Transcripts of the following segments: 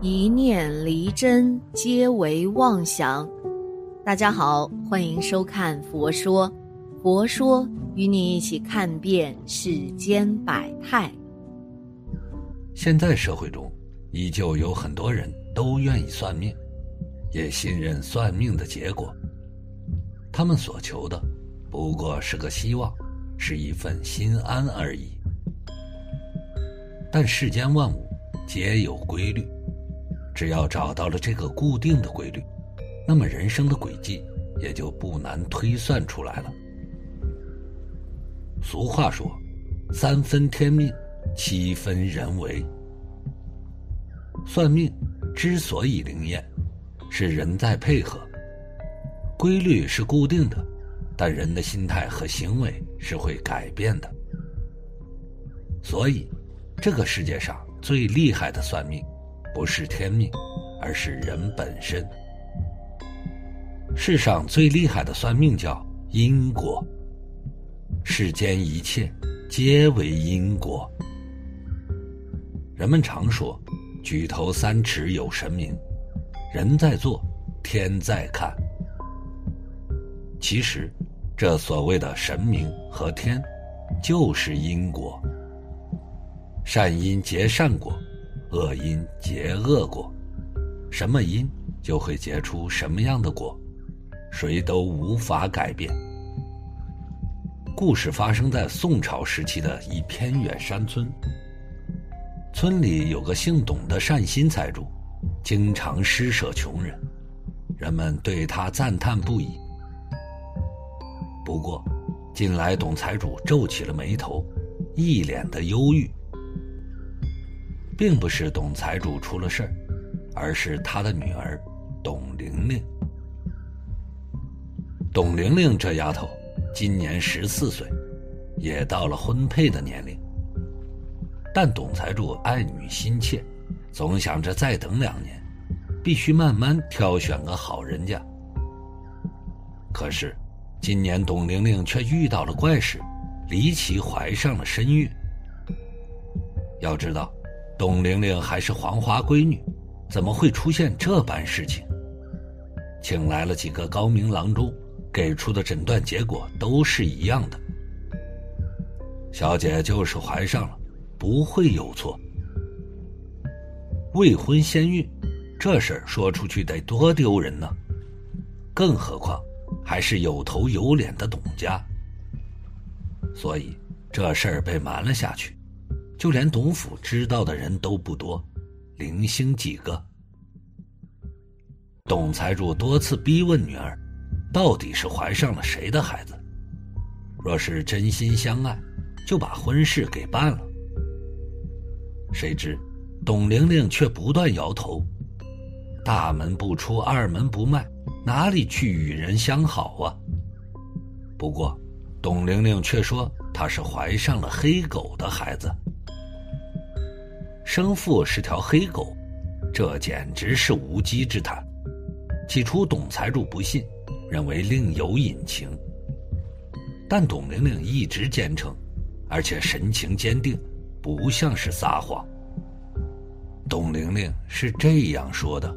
一念离真，皆为妄想。大家好，欢迎收看《佛说》，佛说与你一起看遍世间百态。现在社会中，依旧有很多人都愿意算命，也信任算命的结果。他们所求的，不过是个希望，是一份心安而已。但世间万物皆有规律。只要找到了这个固定的规律，那么人生的轨迹也就不难推算出来了。俗话说：“三分天命，七分人为。”算命之所以灵验，是人在配合。规律是固定的，但人的心态和行为是会改变的。所以，这个世界上最厉害的算命。不是天命，而是人本身。世上最厉害的算命叫因果。世间一切皆为因果。人们常说“举头三尺有神明”，人在做，天在看。其实，这所谓的神明和天，就是因果。善因结善果。恶因结恶果，什么因就会结出什么样的果，谁都无法改变。故事发生在宋朝时期的一偏远山村，村里有个姓董的善心财主，经常施舍穷人，人们对他赞叹不已。不过，近来董财主皱起了眉头，一脸的忧郁。并不是董财主出了事儿，而是他的女儿董玲玲。董玲玲这丫头今年十四岁，也到了婚配的年龄。但董财主爱女心切，总想着再等两年，必须慢慢挑选个好人家。可是，今年董玲玲却遇到了怪事，离奇怀上了身孕。要知道。董玲玲还是黄花闺女，怎么会出现这般事情？请来了几个高明郎中，给出的诊断结果都是一样的。小姐就是怀上了，不会有错。未婚先孕，这事儿说出去得多丢人呢！更何况还是有头有脸的董家，所以这事儿被瞒了下去。就连董府知道的人都不多，零星几个。董财主多次逼问女儿，到底是怀上了谁的孩子？若是真心相爱，就把婚事给办了。谁知董玲玲却不断摇头，大门不出二门不迈，哪里去与人相好啊？不过，董玲玲却说她是怀上了黑狗的孩子。生父是条黑狗，这简直是无稽之谈。起初，董财主不信，认为另有隐情。但董玲玲一直坚称，而且神情坚定，不像是撒谎。董玲玲是这样说的：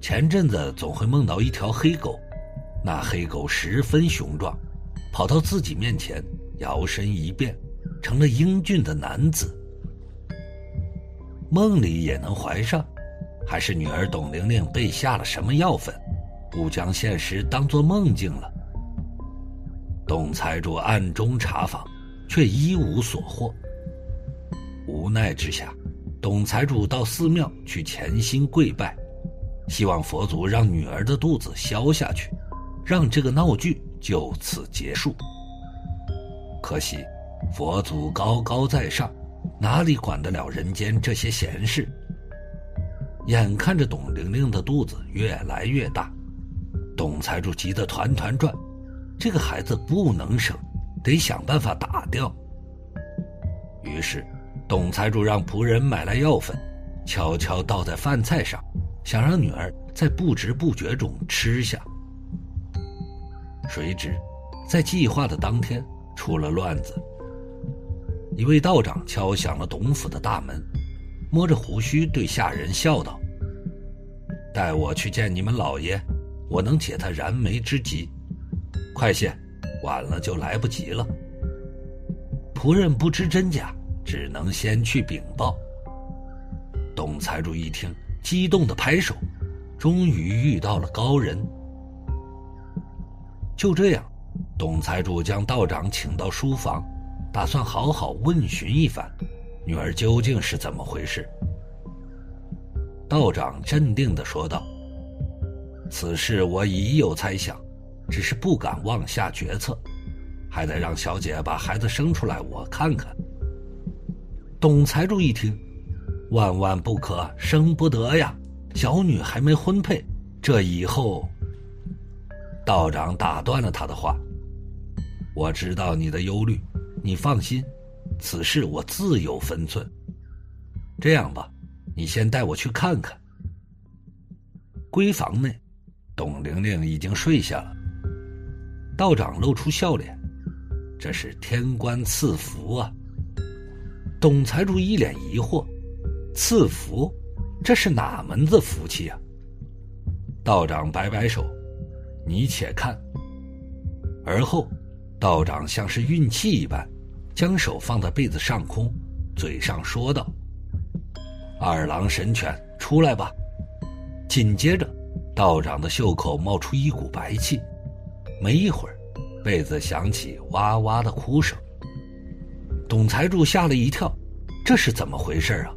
前阵子总会梦到一条黑狗，那黑狗十分雄壮，跑到自己面前，摇身一变，成了英俊的男子。梦里也能怀上，还是女儿董玲玲被下了什么药粉，误将现实当作梦境了？董财主暗中查访，却一无所获。无奈之下，董财主到寺庙去虔心跪拜，希望佛祖让女儿的肚子消下去，让这个闹剧就此结束。可惜，佛祖高高在上。哪里管得了人间这些闲事？眼看着董玲玲的肚子越来越大，董财主急得团团转。这个孩子不能生，得想办法打掉。于是，董财主让仆人买来药粉，悄悄倒在饭菜上，想让女儿在不知不觉中吃下。谁知，在计划的当天出了乱子。一位道长敲响了董府的大门，摸着胡须对下人笑道：“带我去见你们老爷，我能解他燃眉之急。快些，晚了就来不及了。”仆人不知真假，只能先去禀报。董财主一听，激动的拍手，终于遇到了高人。就这样，董财主将道长请到书房，打算好好问询一番。女儿究竟是怎么回事？道长镇定的说道：“此事我已有猜想，只是不敢妄下决策，还得让小姐把孩子生出来，我看看。”董财主一听，万万不可，生不得呀！小女还没婚配，这以后……道长打断了他的话：“我知道你的忧虑，你放心。”此事我自有分寸。这样吧，你先带我去看看。闺房内，董玲玲已经睡下了。道长露出笑脸：“这是天官赐福啊。”董财主一脸疑惑：“赐福？这是哪门子福气啊？”道长摆摆手：“你且看。”而后，道长像是运气一般。将手放在被子上空，嘴上说道：“二郎神犬，出来吧！”紧接着，道长的袖口冒出一股白气，没一会儿，被子响起哇哇的哭声。董财主吓了一跳，这是怎么回事啊？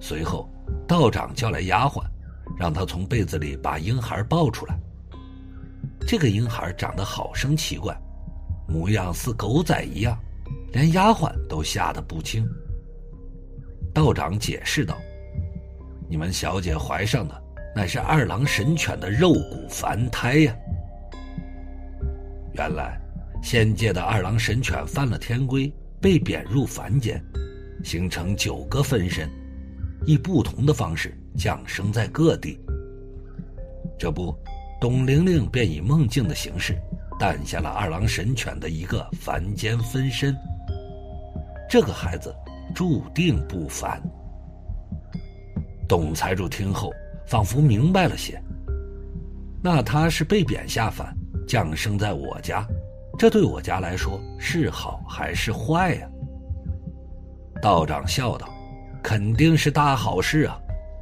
随后，道长叫来丫鬟，让他从被子里把婴孩抱出来。这个婴孩长得好生奇怪。模样似狗仔一样，连丫鬟都吓得不轻。道长解释道：“你们小姐怀上的乃是二郎神犬的肉骨凡胎呀。原来，仙界的二郎神犬犯了天规，被贬入凡间，形成九个分身，以不同的方式降生在各地。这不，董玲玲便以梦境的形式。”诞下了二郎神犬的一个凡间分身，这个孩子注定不凡。董财主听后，仿佛明白了些。那他是被贬下凡，降生在我家，这对我家来说是好还是坏呀？道长笑道：“肯定是大好事啊！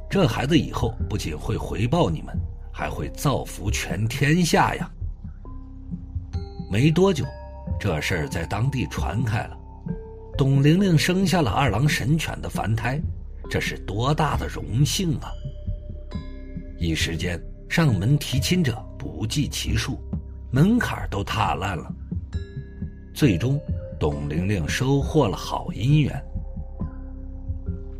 这孩子以后不仅会回报你们，还会造福全天下呀！”没多久，这事儿在当地传开了。董玲玲生下了二郎神犬的凡胎，这是多大的荣幸啊！一时间，上门提亲者不计其数，门槛都踏烂了。最终，董玲玲收获了好姻缘。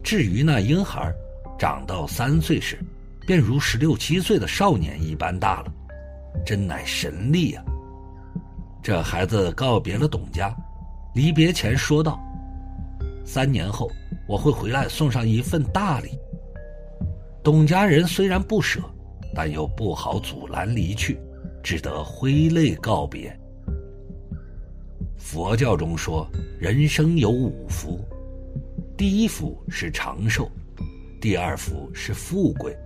至于那婴孩，长到三岁时，便如十六七岁的少年一般大了，真乃神力呀！这孩子告别了董家，离别前说道：“三年后我会回来送上一份大礼。”董家人虽然不舍，但又不好阻拦离去，只得挥泪告别。佛教中说，人生有五福，第一福是长寿，第二福是富贵，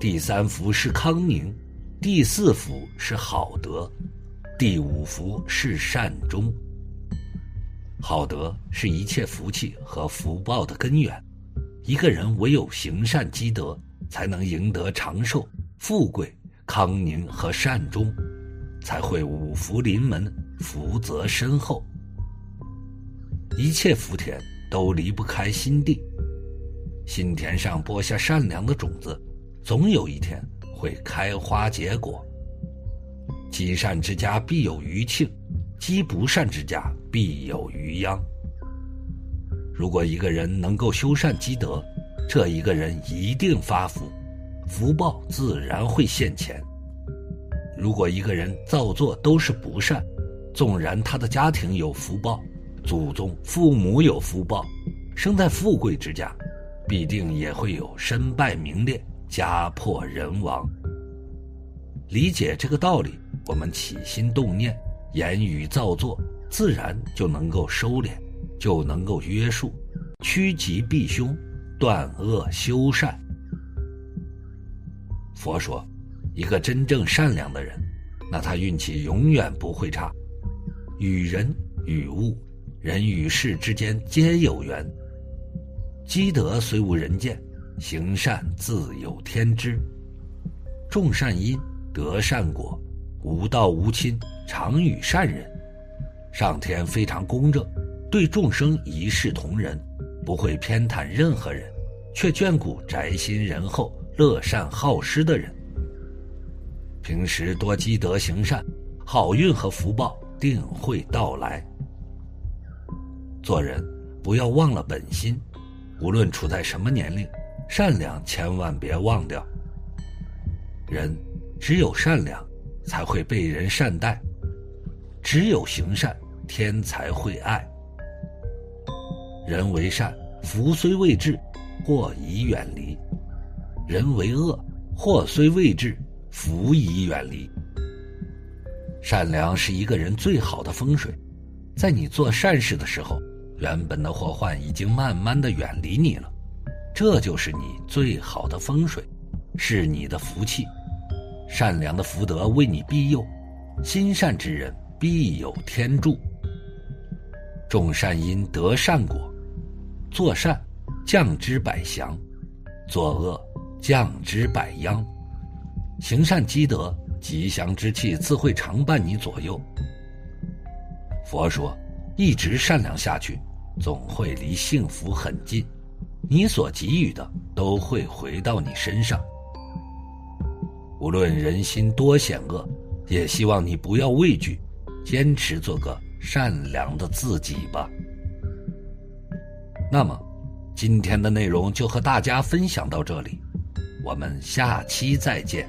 第三福是康宁，第四福是好德。第五福是善终。好德是一切福气和福报的根源。一个人唯有行善积德，才能赢得长寿、富贵、康宁和善终，才会五福临门，福泽深厚。一切福田都离不开心地，心田上播下善良的种子，总有一天会开花结果。积善之家必有余庆，积不善之家必有余殃。如果一个人能够修善积德，这一个人一定发福，福报自然会现前。如果一个人造作都是不善，纵然他的家庭有福报，祖宗父母有福报，生在富贵之家，必定也会有身败名裂、家破人亡。理解这个道理。我们起心动念、言语造作，自然就能够收敛，就能够约束，趋吉避凶，断恶修善。佛说，一个真正善良的人，那他运气永远不会差。与人与物、人与事之间皆有缘。积德虽无人见，行善自有天知。种善因得善果，无道无亲常与善人。上天非常公正，对众生一视同仁，不会偏袒任何人，却眷顾宅心仁厚、乐善好施的人。平时多积德行善，好运和福报。定会到来。做人不要忘了本心，无论处在什么年龄，善良千万别忘掉。人只有善良，才会被人善待；只有行善，天才会爱。人为善，福虽未至，祸已远离；人为恶，祸虽未至，福已远离。善良是一个人最好的风水，在你做善事的时候，原本的祸患已经慢慢的远离你了，这就是你最好的风水，是你的福气。善良的福德为你庇佑，心善之人必有天助。种善因得善果，做善降之百祥，作恶降之百殃。行善积德。吉祥之气自会常伴你左右。佛说，一直善良下去，总会离幸福很近，你所给予的都会回到你身上。无论人心多险恶，也希望你不要畏惧，坚持做个善良的自己吧。那么，今天的内容就和大家分享到这里，我们下期再见。